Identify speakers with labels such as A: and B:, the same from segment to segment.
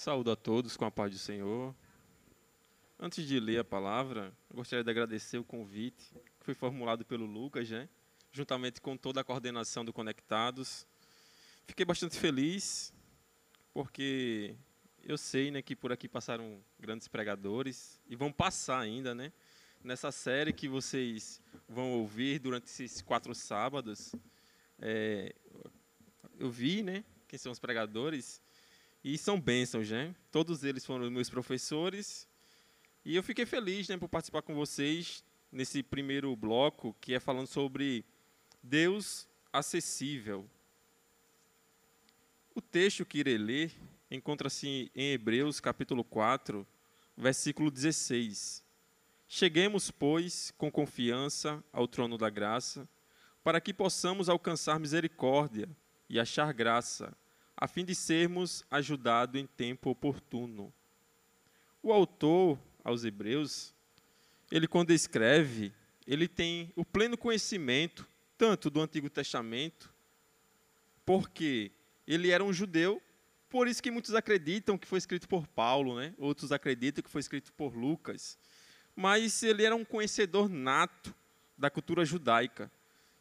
A: Saúdo a todos com a paz do Senhor. Antes de ler a palavra, gostaria de agradecer o convite que foi formulado pelo Lucas, né? juntamente com toda a coordenação do Conectados. Fiquei bastante feliz, porque eu sei né, que por aqui passaram grandes pregadores e vão passar ainda, né? Nessa série que vocês vão ouvir durante esses quatro sábados, é, eu vi, né? Quem são os pregadores e são bênçãos, né? Todos eles foram meus professores. E eu fiquei feliz né, por participar com vocês nesse primeiro bloco, que é falando sobre Deus acessível. O texto que irei ler encontra-se em Hebreus capítulo 4, versículo 16. Cheguemos, pois, com confiança ao trono da graça, para que possamos alcançar misericórdia e achar graça a fim de sermos ajudados em tempo oportuno. O autor aos Hebreus, ele quando escreve, ele tem o pleno conhecimento tanto do Antigo Testamento, porque ele era um judeu, por isso que muitos acreditam que foi escrito por Paulo, né? Outros acreditam que foi escrito por Lucas. Mas ele era um conhecedor nato da cultura judaica.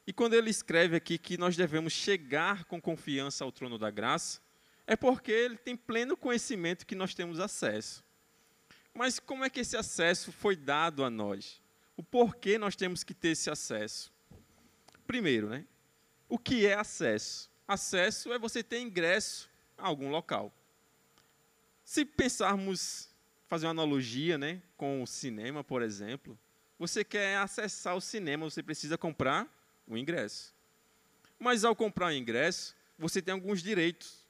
A: E quando ele escreve aqui que nós devemos chegar com confiança ao trono da graça, é porque ele tem pleno conhecimento que nós temos acesso. Mas como é que esse acesso foi dado a nós? O porquê nós temos que ter esse acesso? Primeiro, né? O que é acesso? Acesso é você ter ingresso a algum local. Se pensarmos, fazer uma analogia né, com o cinema, por exemplo, você quer acessar o cinema, você precisa comprar o ingresso. Mas ao comprar o ingresso, você tem alguns direitos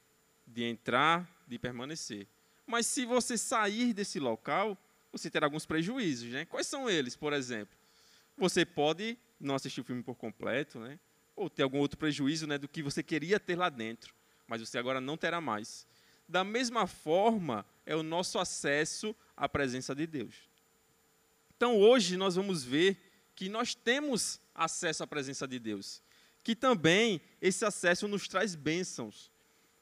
A: de entrar, de permanecer. Mas se você sair desse local, você terá alguns prejuízos. Né? Quais são eles, por exemplo? Você pode não assistir o filme por completo, né? ou ter algum outro prejuízo né, do que você queria ter lá dentro, mas você agora não terá mais. Da mesma forma, é o nosso acesso à presença de Deus. Então, hoje, nós vamos ver que nós temos acesso à presença de Deus. Que também esse acesso nos traz bênçãos.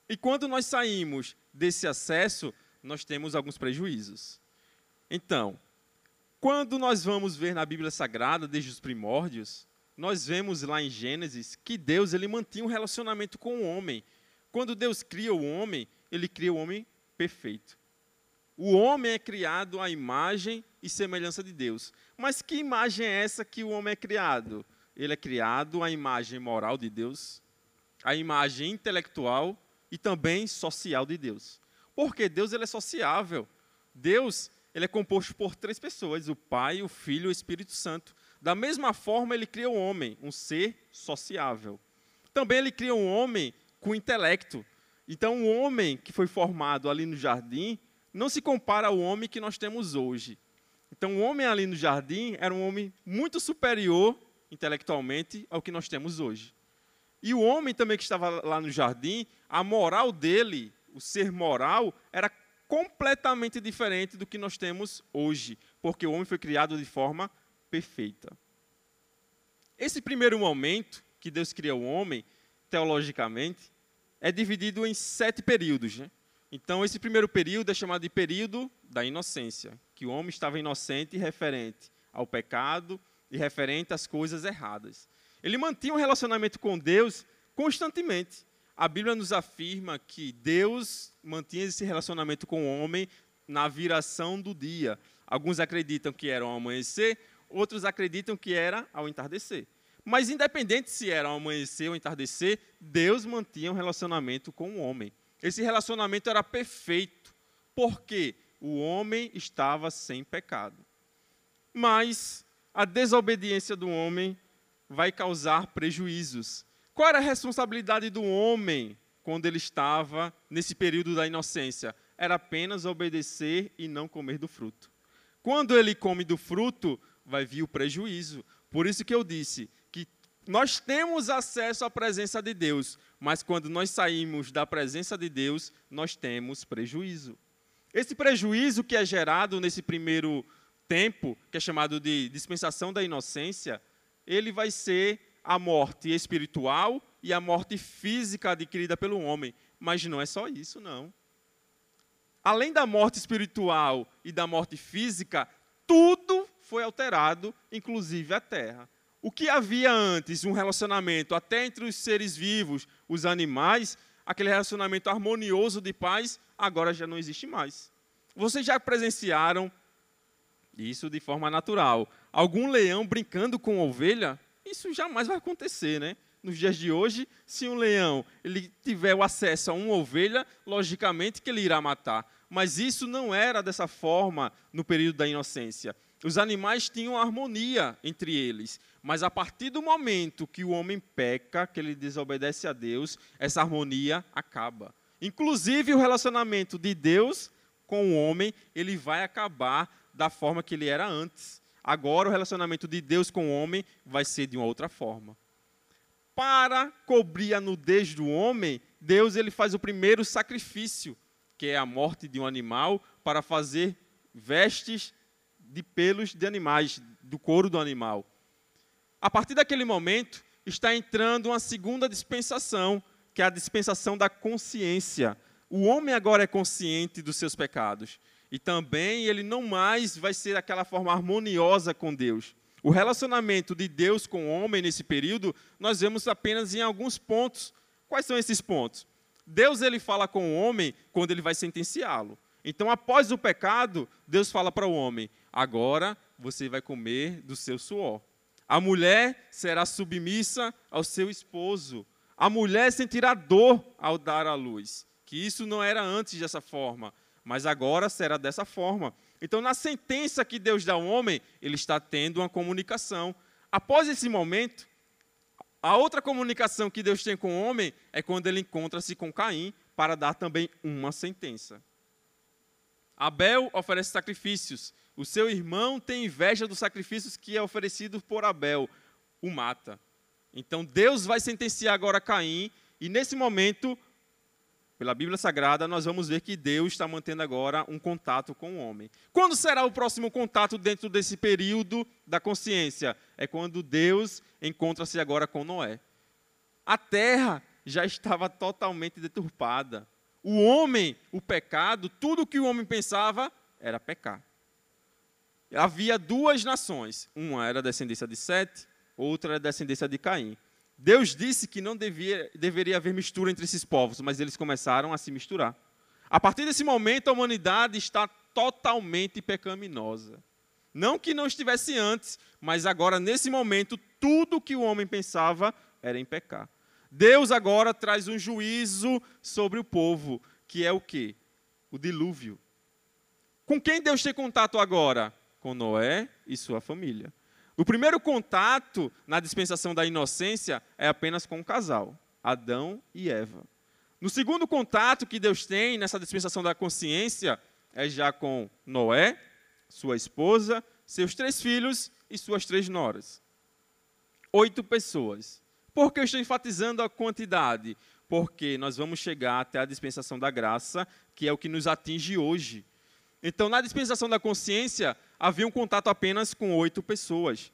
A: E quando nós saímos desse acesso, nós temos alguns prejuízos. Então, quando nós vamos ver na Bíblia Sagrada, desde os primórdios, nós vemos lá em Gênesis que Deus ele mantinha um relacionamento com o homem. Quando Deus cria o homem, ele cria o homem perfeito. O homem é criado à imagem e semelhança de Deus. Mas que imagem é essa que o homem é criado? Ele é criado à imagem moral de Deus, à imagem intelectual e também social de Deus. Porque Deus ele é sociável. Deus ele é composto por três pessoas: o Pai, o Filho e o Espírito Santo. Da mesma forma, ele cria o homem, um ser sociável. Também ele cria um homem com intelecto. Então, o homem que foi formado ali no jardim não se compara ao homem que nós temos hoje. Então, o homem ali no jardim era um homem muito superior intelectualmente ao que nós temos hoje. E o homem também que estava lá no jardim, a moral dele, o ser moral, era completamente diferente do que nós temos hoje, porque o homem foi criado de forma perfeita. Esse primeiro momento que Deus cria o homem, teologicamente, é dividido em sete períodos. Né? Então, esse primeiro período é chamado de período da inocência, que o homem estava inocente referente ao pecado e referente às coisas erradas. Ele mantinha um relacionamento com Deus constantemente. A Bíblia nos afirma que Deus mantinha esse relacionamento com o homem na viração do dia. Alguns acreditam que era ao amanhecer, outros acreditam que era ao entardecer. Mas independente se era ao amanhecer ou entardecer, Deus mantinha um relacionamento com o homem. Esse relacionamento era perfeito, porque o homem estava sem pecado. Mas a desobediência do homem vai causar prejuízos. Qual era a responsabilidade do homem quando ele estava nesse período da inocência? Era apenas obedecer e não comer do fruto. Quando ele come do fruto, vai vir o prejuízo. Por isso que eu disse que nós temos acesso à presença de Deus, mas quando nós saímos da presença de Deus, nós temos prejuízo. Esse prejuízo que é gerado nesse primeiro tempo, que é chamado de dispensação da inocência, ele vai ser a morte espiritual e a morte física adquirida pelo homem. Mas não é só isso, não. além da morte espiritual e da morte física, tudo foi alterado, inclusive a terra. O que havia antes, um relacionamento até entre os seres vivos, os animais, aquele relacionamento harmonioso de paz, agora já não existe mais. Vocês já presenciaram isso de forma natural? Algum leão brincando com ovelha? Isso jamais vai acontecer, né? Nos dias de hoje, se um leão ele tiver o acesso a uma ovelha, logicamente que ele irá matar. Mas isso não era dessa forma no período da inocência. Os animais tinham harmonia entre eles, mas a partir do momento que o homem peca, que ele desobedece a Deus, essa harmonia acaba. Inclusive o relacionamento de Deus com o homem, ele vai acabar da forma que ele era antes. Agora o relacionamento de Deus com o homem vai ser de uma outra forma. Para cobrir a nudez do homem, Deus ele faz o primeiro sacrifício, que é a morte de um animal, para fazer vestes de pelos de animais, do couro do animal. A partir daquele momento, está entrando uma segunda dispensação, que é a dispensação da consciência. O homem agora é consciente dos seus pecados. E também ele não mais vai ser aquela forma harmoniosa com Deus. O relacionamento de Deus com o homem nesse período, nós vemos apenas em alguns pontos. Quais são esses pontos? Deus ele fala com o homem quando ele vai sentenciá-lo. Então, após o pecado, Deus fala para o homem: agora você vai comer do seu suor. A mulher será submissa ao seu esposo. A mulher sentirá dor ao dar à luz. Que isso não era antes dessa forma, mas agora será dessa forma. Então, na sentença que Deus dá ao homem, ele está tendo uma comunicação. Após esse momento, a outra comunicação que Deus tem com o homem é quando ele encontra-se com Caim para dar também uma sentença. Abel oferece sacrifícios. O seu irmão tem inveja dos sacrifícios que é oferecido por Abel, o mata. Então Deus vai sentenciar agora Caim, e nesse momento, pela Bíblia Sagrada, nós vamos ver que Deus está mantendo agora um contato com o homem. Quando será o próximo contato dentro desse período da consciência? É quando Deus encontra-se agora com Noé. A terra já estava totalmente deturpada. O homem, o pecado, tudo que o homem pensava era pecar. Havia duas nações. Uma era descendência de Sete, outra era descendência de Caim. Deus disse que não devia, deveria haver mistura entre esses povos, mas eles começaram a se misturar. A partir desse momento, a humanidade está totalmente pecaminosa. Não que não estivesse antes, mas agora, nesse momento, tudo que o homem pensava era em pecar. Deus agora traz um juízo sobre o povo, que é o quê? O dilúvio. Com quem Deus tem contato agora? Com Noé e sua família. O primeiro contato na dispensação da inocência é apenas com o casal, Adão e Eva. No segundo contato que Deus tem nessa dispensação da consciência é já com Noé, sua esposa, seus três filhos e suas três noras. Oito pessoas. Por que eu estou enfatizando a quantidade? Porque nós vamos chegar até a dispensação da graça, que é o que nos atinge hoje. Então, na dispensação da consciência, havia um contato apenas com oito pessoas.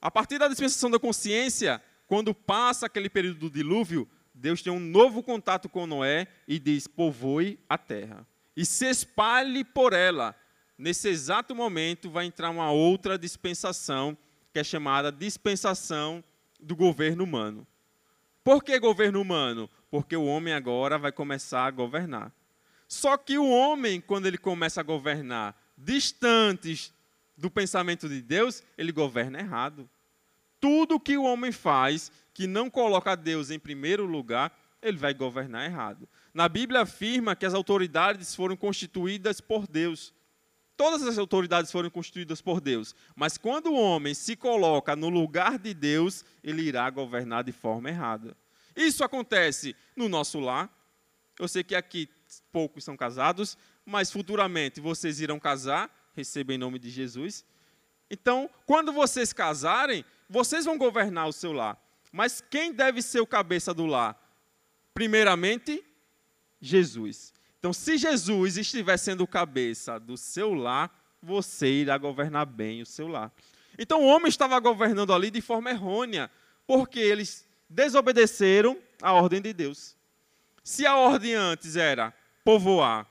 A: A partir da dispensação da consciência, quando passa aquele período do dilúvio, Deus tem um novo contato com Noé e diz: povoe a terra e se espalhe por ela. Nesse exato momento, vai entrar uma outra dispensação, que é chamada dispensação do governo humano. Por que governo humano? Porque o homem agora vai começar a governar. Só que o homem, quando ele começa a governar distantes do pensamento de Deus, ele governa errado. Tudo que o homem faz que não coloca Deus em primeiro lugar, ele vai governar errado. Na Bíblia afirma que as autoridades foram constituídas por Deus. Todas as autoridades foram constituídas por Deus, mas quando o homem se coloca no lugar de Deus, ele irá governar de forma errada. Isso acontece no nosso lar. Eu sei que aqui poucos são casados, mas futuramente vocês irão casar, recebam em nome de Jesus. Então, quando vocês casarem, vocês vão governar o seu lar. Mas quem deve ser o cabeça do lar? Primeiramente, Jesus. Então, se Jesus estiver sendo o cabeça do seu lar, você irá governar bem o seu lar. Então, o homem estava governando ali de forma errônea, porque eles desobedeceram a ordem de Deus. Se a ordem antes era povoar,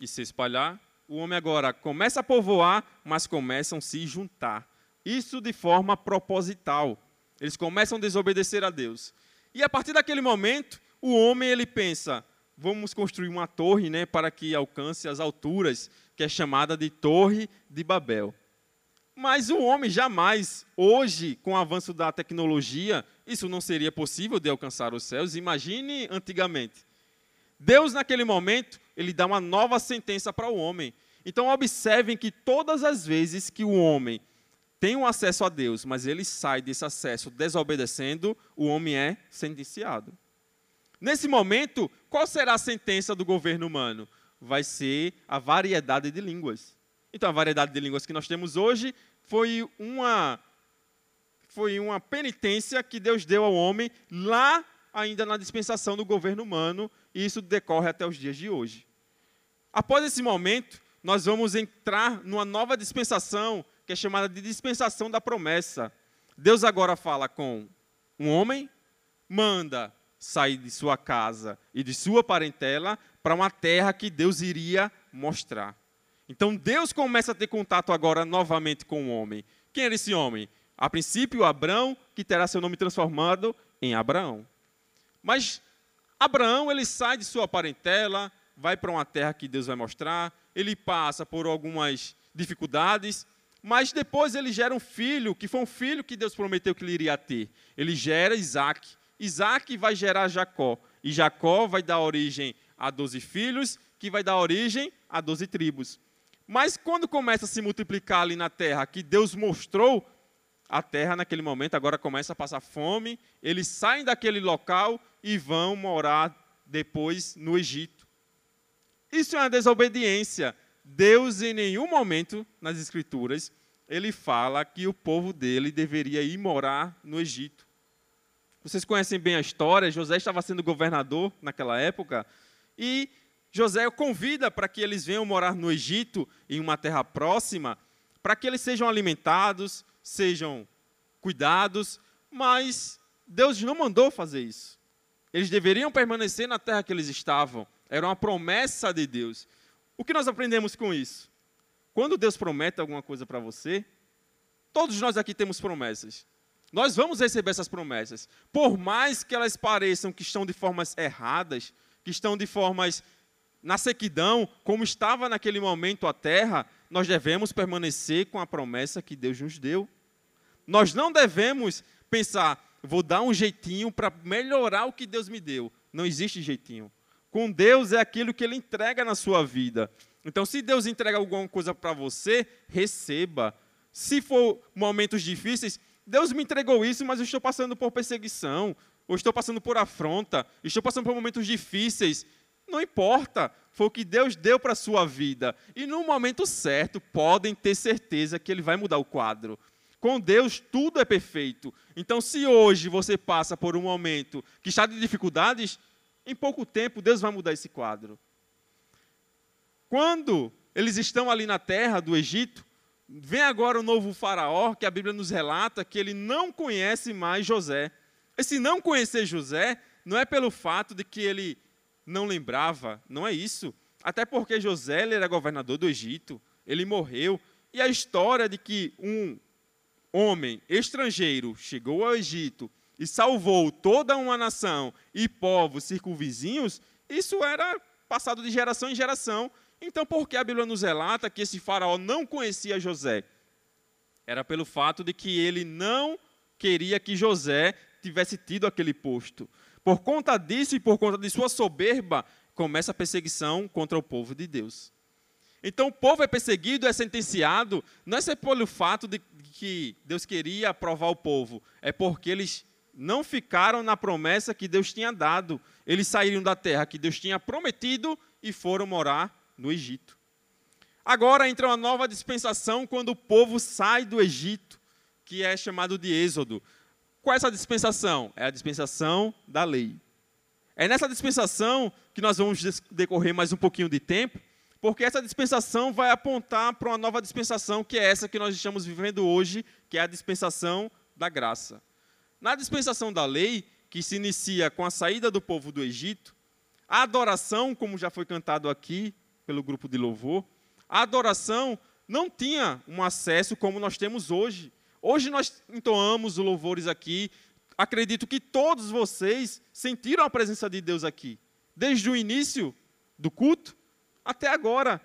A: e se espalhar, o homem agora começa a povoar, mas começam a se juntar. Isso de forma proposital. Eles começam a desobedecer a Deus. E a partir daquele momento, o homem ele pensa: vamos construir uma torre, né, para que alcance as alturas, que é chamada de Torre de Babel. Mas o homem jamais, hoje, com o avanço da tecnologia, isso não seria possível de alcançar os céus. Imagine antigamente. Deus, naquele momento, ele dá uma nova sentença para o homem. Então, observem que todas as vezes que o homem tem um acesso a Deus, mas ele sai desse acesso desobedecendo, o homem é sentenciado. Nesse momento, qual será a sentença do governo humano? Vai ser a variedade de línguas. Então, a variedade de línguas que nós temos hoje foi uma, foi uma penitência que Deus deu ao homem lá ainda na dispensação do governo humano, e isso decorre até os dias de hoje. Após esse momento, nós vamos entrar numa nova dispensação que é chamada de dispensação da promessa. Deus agora fala com um homem, manda sair de sua casa e de sua parentela para uma terra que Deus iria mostrar. Então Deus começa a ter contato agora novamente com o homem. Quem era esse homem? A princípio, Abraão, que terá seu nome transformado em Abraão. Mas Abraão, ele sai de sua parentela, vai para uma terra que Deus vai mostrar, ele passa por algumas dificuldades, mas depois ele gera um filho, que foi um filho que Deus prometeu que ele iria ter. Ele gera Isaac. Isaac vai gerar Jacó. E Jacó vai dar origem a doze filhos, que vai dar origem a doze tribos. Mas quando começa a se multiplicar ali na terra, que Deus mostrou, a terra naquele momento agora começa a passar fome, eles saem daquele local e vão morar depois no Egito. Isso é uma desobediência. Deus, em nenhum momento nas Escrituras, ele fala que o povo dele deveria ir morar no Egito. Vocês conhecem bem a história, José estava sendo governador naquela época, e José convida para que eles venham morar no Egito, em uma terra próxima, para que eles sejam alimentados, sejam cuidados, mas Deus não mandou fazer isso. Eles deveriam permanecer na terra que eles estavam. Era uma promessa de Deus. O que nós aprendemos com isso? Quando Deus promete alguma coisa para você, todos nós aqui temos promessas. Nós vamos receber essas promessas. Por mais que elas pareçam que estão de formas erradas, que estão de formas na sequidão, como estava naquele momento a terra, nós devemos permanecer com a promessa que Deus nos deu. Nós não devemos pensar, vou dar um jeitinho para melhorar o que Deus me deu. Não existe jeitinho. Com Deus é aquilo que Ele entrega na sua vida. Então, se Deus entrega alguma coisa para você, receba. Se for momentos difíceis, Deus me entregou isso, mas eu estou passando por perseguição, ou estou passando por afronta, estou passando por momentos difíceis. Não importa, foi o que Deus deu para a sua vida. E no momento certo, podem ter certeza que Ele vai mudar o quadro. Com Deus, tudo é perfeito. Então, se hoje você passa por um momento que está de dificuldades, em pouco tempo, Deus vai mudar esse quadro. Quando eles estão ali na terra do Egito, vem agora o novo faraó, que a Bíblia nos relata que ele não conhece mais José. Esse não conhecer José não é pelo fato de que ele não lembrava, não é isso. Até porque José era governador do Egito, ele morreu. E a história de que um homem estrangeiro chegou ao Egito e salvou toda uma nação e povos circunvizinhos, isso era passado de geração em geração. Então, por que a Bíblia nos relata que esse faraó não conhecia José? Era pelo fato de que ele não queria que José tivesse tido aquele posto. Por conta disso e por conta de sua soberba, começa a perseguição contra o povo de Deus. Então, o povo é perseguido, é sentenciado, não é pelo fato de que Deus queria aprovar o povo, é porque eles não ficaram na promessa que Deus tinha dado. Eles saíram da terra que Deus tinha prometido e foram morar no Egito. Agora entra uma nova dispensação quando o povo sai do Egito, que é chamado de Êxodo. Qual é essa dispensação? É a dispensação da lei. É nessa dispensação que nós vamos decorrer mais um pouquinho de tempo, porque essa dispensação vai apontar para uma nova dispensação, que é essa que nós estamos vivendo hoje, que é a dispensação da graça. Na dispensação da lei, que se inicia com a saída do povo do Egito, a adoração, como já foi cantado aqui, pelo grupo de louvor, a adoração não tinha um acesso como nós temos hoje. Hoje nós entoamos os louvores aqui. Acredito que todos vocês sentiram a presença de Deus aqui, desde o início do culto até agora.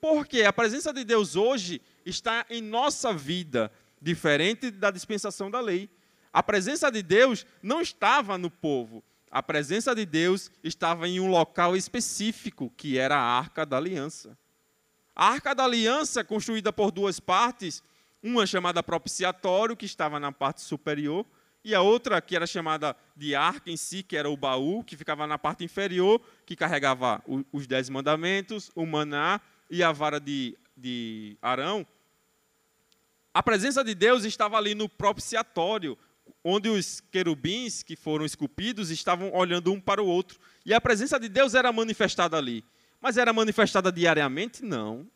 A: Porque a presença de Deus hoje está em nossa vida, diferente da dispensação da lei. A presença de Deus não estava no povo. A presença de Deus estava em um local específico, que era a Arca da Aliança. A Arca da Aliança, construída por duas partes, uma chamada propiciatório, que estava na parte superior, e a outra, que era chamada de arca em si, que era o baú, que ficava na parte inferior, que carregava os dez mandamentos, o maná e a vara de, de Arão. A presença de Deus estava ali no propiciatório, onde os querubins que foram esculpidos estavam olhando um para o outro. E a presença de Deus era manifestada ali. Mas era manifestada diariamente? Não.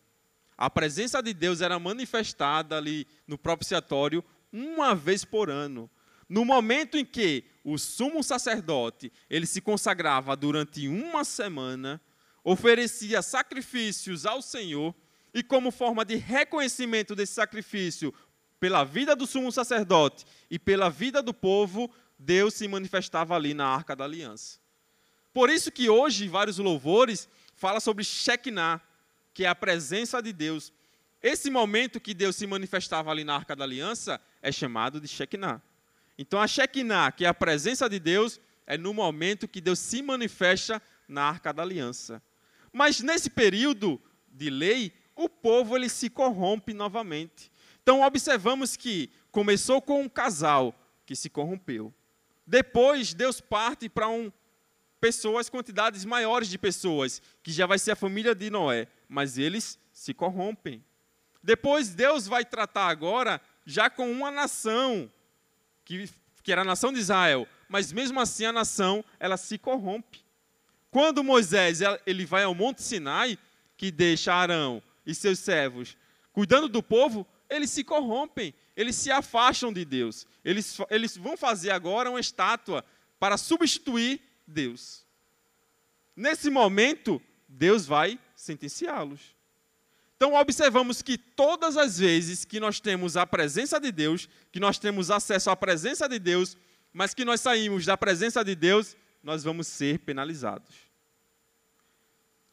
A: A presença de Deus era manifestada ali no propiciatório uma vez por ano. No momento em que o sumo sacerdote, ele se consagrava durante uma semana, oferecia sacrifícios ao Senhor, e como forma de reconhecimento desse sacrifício pela vida do sumo sacerdote e pela vida do povo, Deus se manifestava ali na Arca da Aliança. Por isso que hoje vários louvores fala sobre Shekinah, que é a presença de Deus. Esse momento que Deus se manifestava ali na Arca da Aliança é chamado de Shekinah. Então a Shekinah, que é a presença de Deus, é no momento que Deus se manifesta na Arca da Aliança. Mas nesse período de lei, o povo ele se corrompe novamente. Então observamos que começou com um casal que se corrompeu. Depois Deus parte para um pessoas, quantidades maiores de pessoas, que já vai ser a família de Noé, mas eles se corrompem. Depois Deus vai tratar agora já com uma nação, que, que era a nação de Israel, mas mesmo assim a nação, ela se corrompe. Quando Moisés ele vai ao Monte Sinai, que deixa Arão e seus servos cuidando do povo, eles se corrompem, eles se afastam de Deus. Eles, eles vão fazer agora uma estátua para substituir Deus. Nesse momento, Deus vai sentenciá-los. Então, observamos que todas as vezes que nós temos a presença de Deus, que nós temos acesso à presença de Deus, mas que nós saímos da presença de Deus, nós vamos ser penalizados.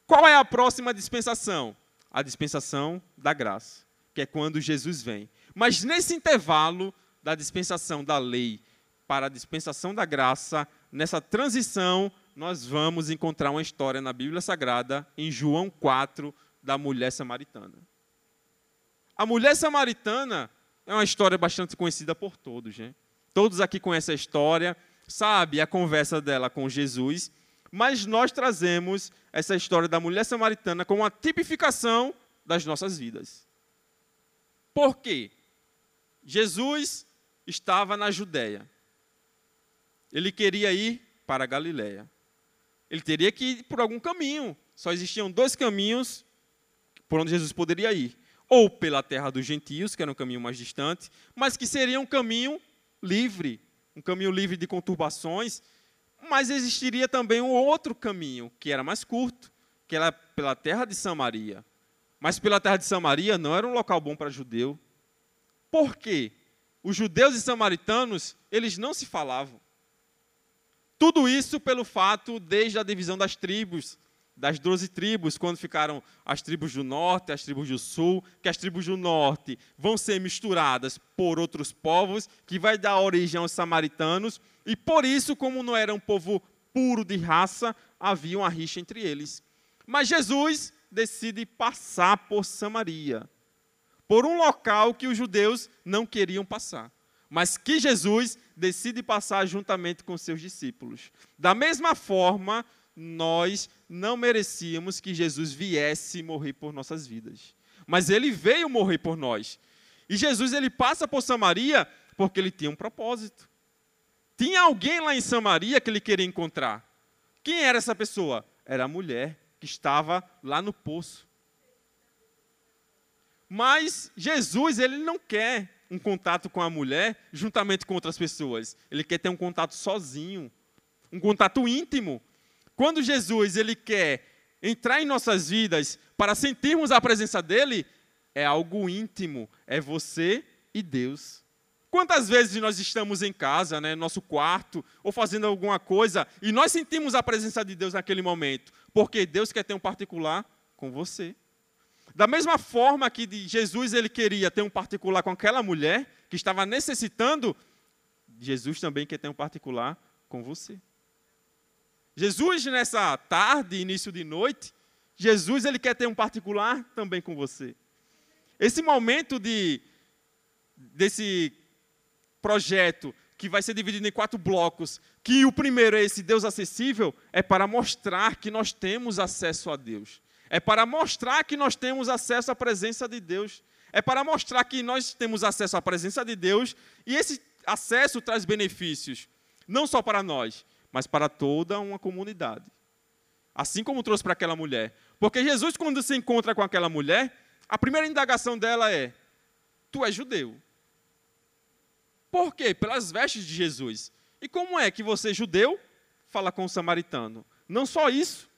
A: Qual é a próxima dispensação? A dispensação da graça que é quando Jesus vem. Mas nesse intervalo da dispensação da lei para a dispensação da graça, nessa transição, nós vamos encontrar uma história na Bíblia Sagrada, em João 4, da mulher samaritana. A mulher samaritana é uma história bastante conhecida por todos. Gente. Todos aqui conhecem a história, sabe a conversa dela com Jesus, mas nós trazemos essa história da mulher samaritana como uma tipificação das nossas vidas. Por quê? Jesus estava na Judéia. Ele queria ir para a Galiléia. Ele teria que ir por algum caminho. Só existiam dois caminhos por onde Jesus poderia ir. Ou pela terra dos gentios, que era um caminho mais distante, mas que seria um caminho livre, um caminho livre de conturbações. Mas existiria também um outro caminho, que era mais curto, que era pela terra de Samaria. Mas pela terra de Samaria não era um local bom para judeu. Por quê? Os judeus e samaritanos, eles não se falavam. Tudo isso pelo fato, desde a divisão das tribos, das doze tribos, quando ficaram as tribos do norte, as tribos do sul, que as tribos do norte vão ser misturadas por outros povos, que vai dar origem aos samaritanos, e por isso, como não era um povo puro de raça, havia uma rixa entre eles. Mas Jesus decide passar por Samaria, por um local que os judeus não queriam passar, mas que Jesus decide passar juntamente com seus discípulos. Da mesma forma, nós não merecíamos que Jesus viesse morrer por nossas vidas, mas ele veio morrer por nós. E Jesus ele passa por Samaria porque ele tinha um propósito. Tinha alguém lá em Samaria que ele queria encontrar. Quem era essa pessoa? Era a mulher que estava lá no poço. Mas Jesus, ele não quer um contato com a mulher juntamente com outras pessoas. Ele quer ter um contato sozinho, um contato íntimo. Quando Jesus ele quer entrar em nossas vidas para sentirmos a presença dele é algo íntimo, é você e Deus. Quantas vezes nós estamos em casa, né, no nosso quarto, ou fazendo alguma coisa, e nós sentimos a presença de Deus naquele momento? Porque Deus quer ter um particular com você. Da mesma forma que Jesus ele queria ter um particular com aquela mulher que estava necessitando, Jesus também quer ter um particular com você. Jesus nessa tarde, início de noite, Jesus ele quer ter um particular também com você. Esse momento de desse projeto que vai ser dividido em quatro blocos, que o primeiro é esse Deus acessível, é para mostrar que nós temos acesso a Deus. É para mostrar que nós temos acesso à presença de Deus. É para mostrar que nós temos acesso à presença de Deus e esse acesso traz benefícios, não só para nós, mas para toda uma comunidade. Assim como trouxe para aquela mulher. Porque Jesus, quando se encontra com aquela mulher, a primeira indagação dela é: Tu és judeu. Por quê? Pelas vestes de Jesus. E como é que você, judeu, fala com o samaritano? Não só isso.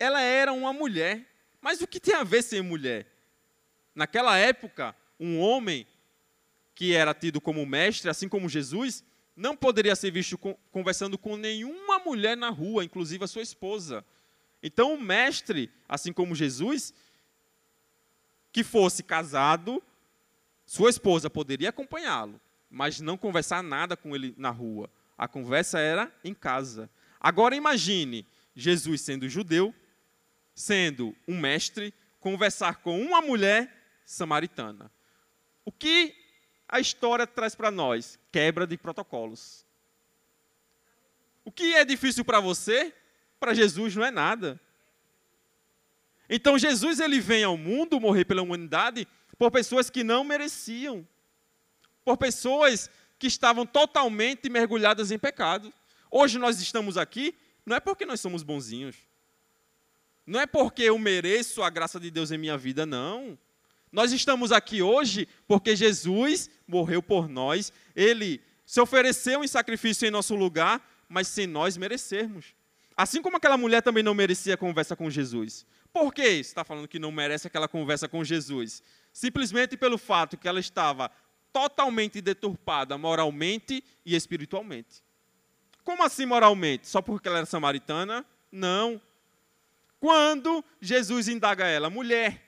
A: Ela era uma mulher. Mas o que tem a ver ser mulher? Naquela época, um homem que era tido como mestre, assim como Jesus, não poderia ser visto conversando com nenhuma mulher na rua, inclusive a sua esposa. Então, o mestre, assim como Jesus, que fosse casado, sua esposa poderia acompanhá-lo, mas não conversar nada com ele na rua. A conversa era em casa. Agora imagine Jesus sendo judeu, sendo um mestre, conversar com uma mulher samaritana. O que a história traz para nós? Quebra de protocolos. O que é difícil para você, para Jesus não é nada. Então Jesus ele vem ao mundo morrer pela humanidade por pessoas que não mereciam, por pessoas que estavam totalmente mergulhadas em pecado. Hoje nós estamos aqui, não é porque nós somos bonzinhos, não é porque eu mereço a graça de Deus em minha vida, não. Nós estamos aqui hoje porque Jesus morreu por nós, ele se ofereceu em sacrifício em nosso lugar, mas sem nós merecermos. Assim como aquela mulher também não merecia conversa com Jesus. Por que está falando que não merece aquela conversa com Jesus? simplesmente pelo fato que ela estava totalmente deturpada moralmente e espiritualmente. Como assim moralmente? Só porque ela era samaritana? Não. Quando Jesus indaga ela, mulher,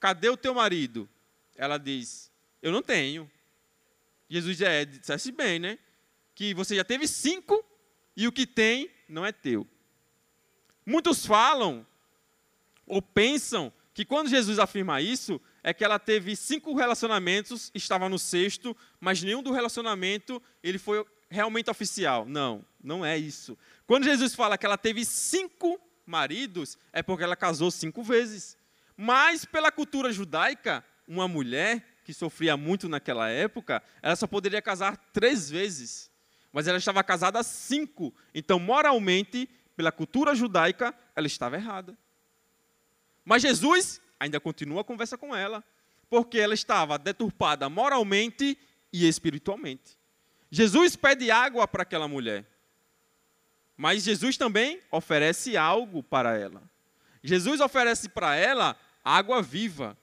A: cadê o teu marido? Ela diz, eu não tenho. Jesus diz, é, dissesse bem, né? Que você já teve cinco e o que tem não é teu. Muitos falam ou pensam que quando Jesus afirma isso, é que ela teve cinco relacionamentos, estava no sexto, mas nenhum do relacionamento ele foi realmente oficial. Não, não é isso. Quando Jesus fala que ela teve cinco maridos, é porque ela casou cinco vezes. Mas pela cultura judaica, uma mulher que sofria muito naquela época, ela só poderia casar três vezes. Mas ela estava casada cinco. Então, moralmente, pela cultura judaica, ela estava errada. Mas Jesus ainda continua a conversa com ela, porque ela estava deturpada moralmente e espiritualmente. Jesus pede água para aquela mulher, mas Jesus também oferece algo para ela. Jesus oferece para ela água viva,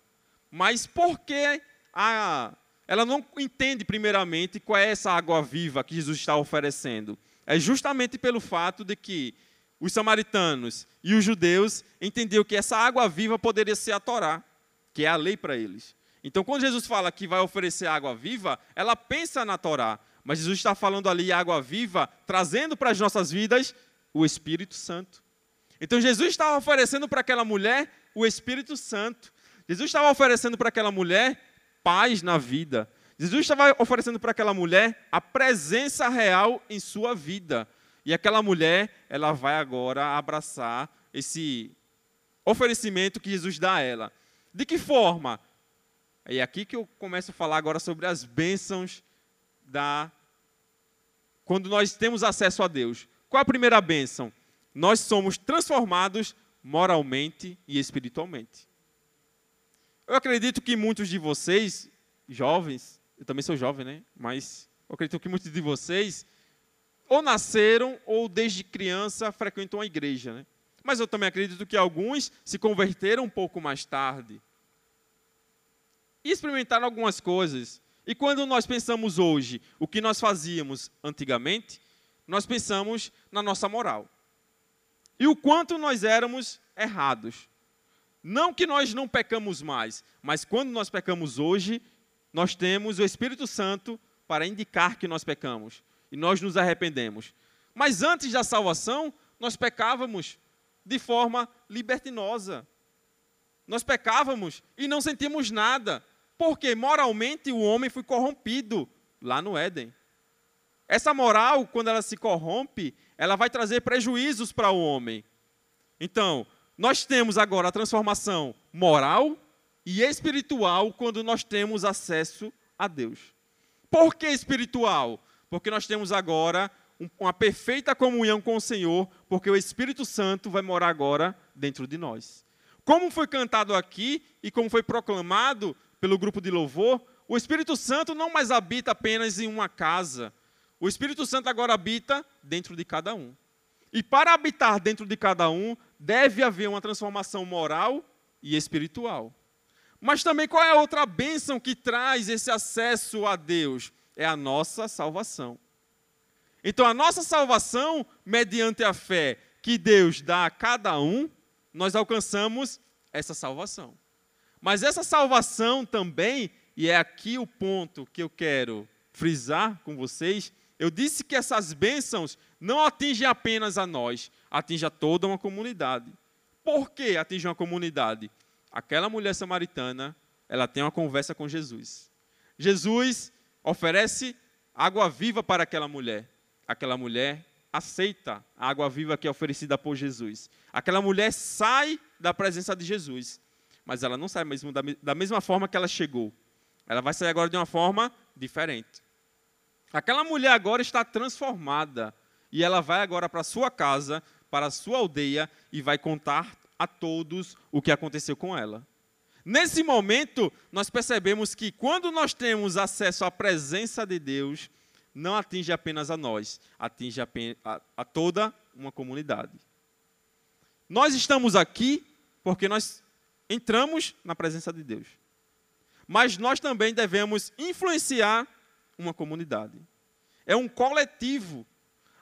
A: mas por que a, ela não entende, primeiramente, qual é essa água viva que Jesus está oferecendo? É justamente pelo fato de que os samaritanos e os judeus entendiam que essa água viva poderia ser a Torá, que é a lei para eles. Então, quando Jesus fala que vai oferecer água viva, ela pensa na Torá, mas Jesus está falando ali água viva, trazendo para as nossas vidas o Espírito Santo. Então, Jesus estava oferecendo para aquela mulher o Espírito Santo. Jesus estava oferecendo para aquela mulher paz na vida. Jesus estava oferecendo para aquela mulher a presença real em sua vida. E aquela mulher, ela vai agora abraçar esse oferecimento que Jesus dá a ela. De que forma? É aqui que eu começo a falar agora sobre as bênçãos da quando nós temos acesso a Deus. Qual a primeira bênção? Nós somos transformados moralmente e espiritualmente. Eu acredito que muitos de vocês, jovens, eu também sou jovem, né? Mas eu acredito que muitos de vocês ou nasceram ou desde criança frequentam a igreja, né? mas eu também acredito que alguns se converteram um pouco mais tarde. E experimentaram algumas coisas. E quando nós pensamos hoje o que nós fazíamos antigamente, nós pensamos na nossa moral. E o quanto nós éramos errados. Não que nós não pecamos mais, mas quando nós pecamos hoje, nós temos o Espírito Santo para indicar que nós pecamos e nós nos arrependemos. Mas antes da salvação, nós pecávamos de forma libertinosa. Nós pecávamos e não sentimos nada, porque moralmente o homem foi corrompido lá no Éden. Essa moral, quando ela se corrompe, ela vai trazer prejuízos para o homem. Então, nós temos agora a transformação moral e espiritual quando nós temos acesso a Deus. Por que espiritual? Porque nós temos agora uma perfeita comunhão com o Senhor, porque o Espírito Santo vai morar agora dentro de nós. Como foi cantado aqui e como foi proclamado pelo grupo de louvor, o Espírito Santo não mais habita apenas em uma casa. O Espírito Santo agora habita dentro de cada um. E para habitar dentro de cada um, deve haver uma transformação moral e espiritual. Mas também qual é a outra bênção que traz esse acesso a Deus? É a nossa salvação. Então, a nossa salvação, mediante a fé que Deus dá a cada um, nós alcançamos essa salvação. Mas essa salvação também, e é aqui o ponto que eu quero frisar com vocês, eu disse que essas bênçãos não atingem apenas a nós, atingem a toda uma comunidade. Por que atingem uma comunidade? Aquela mulher samaritana, ela tem uma conversa com Jesus. Jesus oferece água viva para aquela mulher. Aquela mulher aceita a água viva que é oferecida por Jesus. Aquela mulher sai da presença de Jesus, mas ela não sai mesmo da, da mesma forma que ela chegou. Ela vai sair agora de uma forma diferente. Aquela mulher agora está transformada e ela vai agora para sua casa, para a sua aldeia e vai contar a todos o que aconteceu com ela. Nesse momento, nós percebemos que quando nós temos acesso à presença de Deus, não atinge apenas a nós, atinge a, a, a toda uma comunidade. Nós estamos aqui porque nós entramos na presença de Deus. Mas nós também devemos influenciar uma comunidade. É um coletivo.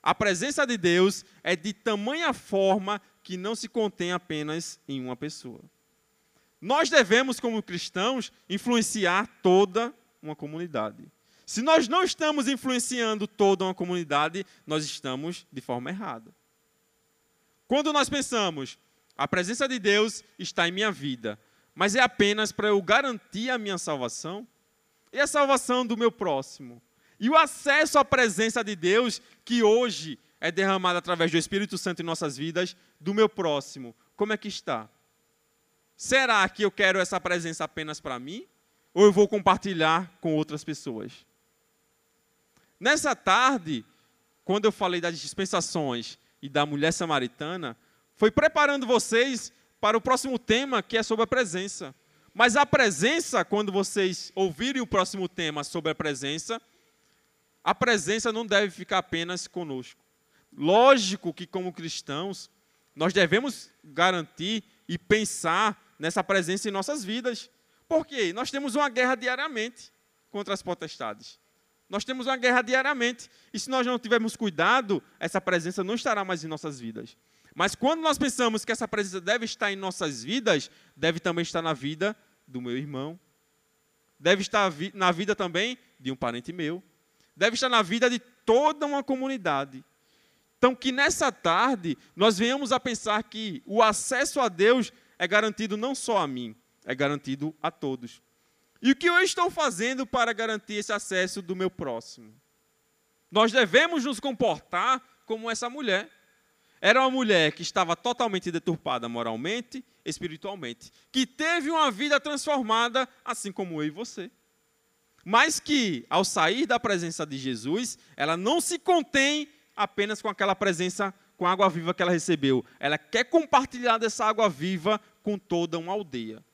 A: A presença de Deus é de tamanha forma que não se contém apenas em uma pessoa. Nós devemos, como cristãos, influenciar toda uma comunidade. Se nós não estamos influenciando toda uma comunidade, nós estamos de forma errada. Quando nós pensamos, a presença de Deus está em minha vida, mas é apenas para eu garantir a minha salvação, e a salvação do meu próximo. E o acesso à presença de Deus, que hoje é derramado através do Espírito Santo em nossas vidas, do meu próximo. Como é que está? Será que eu quero essa presença apenas para mim? Ou eu vou compartilhar com outras pessoas? Nessa tarde, quando eu falei das dispensações e da mulher samaritana, foi preparando vocês para o próximo tema, que é sobre a presença. Mas a presença, quando vocês ouvirem o próximo tema sobre a presença, a presença não deve ficar apenas conosco. Lógico que, como cristãos, nós devemos garantir e pensar nessa presença em nossas vidas. Por quê? Nós temos uma guerra diariamente contra as potestades. Nós temos uma guerra diariamente. E se nós não tivermos cuidado, essa presença não estará mais em nossas vidas. Mas quando nós pensamos que essa presença deve estar em nossas vidas, deve também estar na vida do meu irmão. Deve estar na vida também de um parente meu. Deve estar na vida de toda uma comunidade. Então, que nessa tarde nós venhamos a pensar que o acesso a Deus é garantido não só a mim, é garantido a todos. E o que eu estou fazendo para garantir esse acesso do meu próximo? Nós devemos nos comportar como essa mulher. Era uma mulher que estava totalmente deturpada moralmente, espiritualmente, que teve uma vida transformada, assim como eu e você. Mas que, ao sair da presença de Jesus, ela não se contém apenas com aquela presença, com a água viva que ela recebeu. Ela quer compartilhar dessa água viva com toda uma aldeia.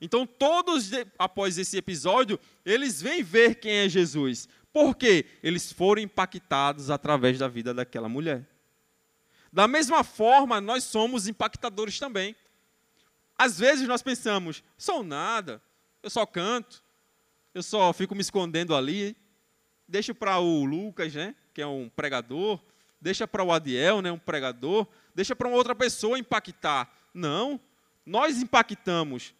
A: Então, todos, após esse episódio, eles vêm ver quem é Jesus. Por quê? Eles foram impactados através da vida daquela mulher. Da mesma forma, nós somos impactadores também. Às vezes nós pensamos, sou nada, eu só canto, eu só fico me escondendo ali. Deixa para o Lucas, né, que é um pregador, deixa para o Adiel, né, um pregador, deixa para uma outra pessoa impactar. Não, nós impactamos.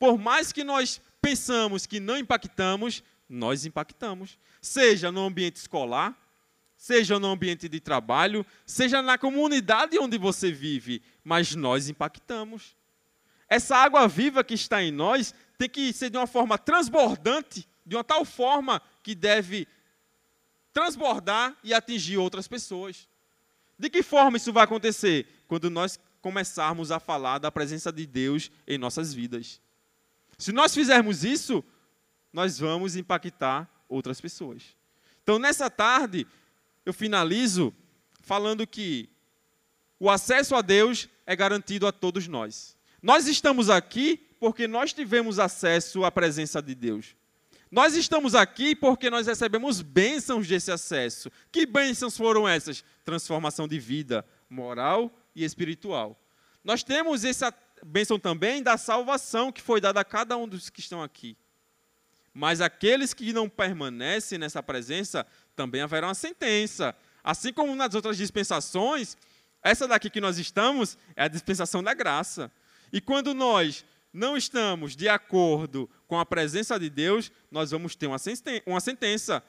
A: Por mais que nós pensamos que não impactamos, nós impactamos. Seja no ambiente escolar, seja no ambiente de trabalho, seja na comunidade onde você vive, mas nós impactamos. Essa água viva que está em nós tem que ser de uma forma transbordante, de uma tal forma que deve transbordar e atingir outras pessoas. De que forma isso vai acontecer? Quando nós começarmos a falar da presença de Deus em nossas vidas. Se nós fizermos isso, nós vamos impactar outras pessoas. Então, nessa tarde, eu finalizo falando que o acesso a Deus é garantido a todos nós. Nós estamos aqui porque nós tivemos acesso à presença de Deus. Nós estamos aqui porque nós recebemos bênçãos desse acesso. Que bênçãos foram essas? Transformação de vida moral e espiritual. Nós temos essa bênção também da salvação que foi dada a cada um dos que estão aqui. Mas aqueles que não permanecem nessa presença também haverá uma sentença. Assim como nas outras dispensações, essa daqui que nós estamos é a dispensação da graça. E quando nós não estamos de acordo com a presença de Deus, nós vamos ter uma sentença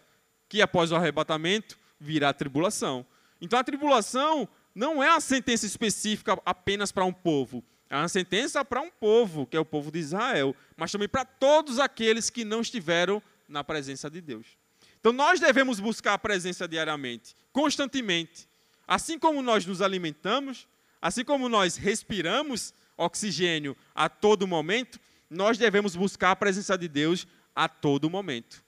A: que após o arrebatamento virá a tribulação. Então a tribulação não é uma sentença específica apenas para um povo, é uma sentença para um povo, que é o povo de Israel, mas também para todos aqueles que não estiveram na presença de Deus. Então nós devemos buscar a presença diariamente, constantemente. Assim como nós nos alimentamos, assim como nós respiramos oxigênio a todo momento, nós devemos buscar a presença de Deus a todo momento.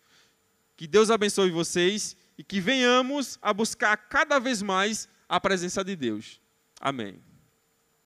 A: Que Deus abençoe vocês e que venhamos a buscar cada vez mais a presença de Deus. Amém.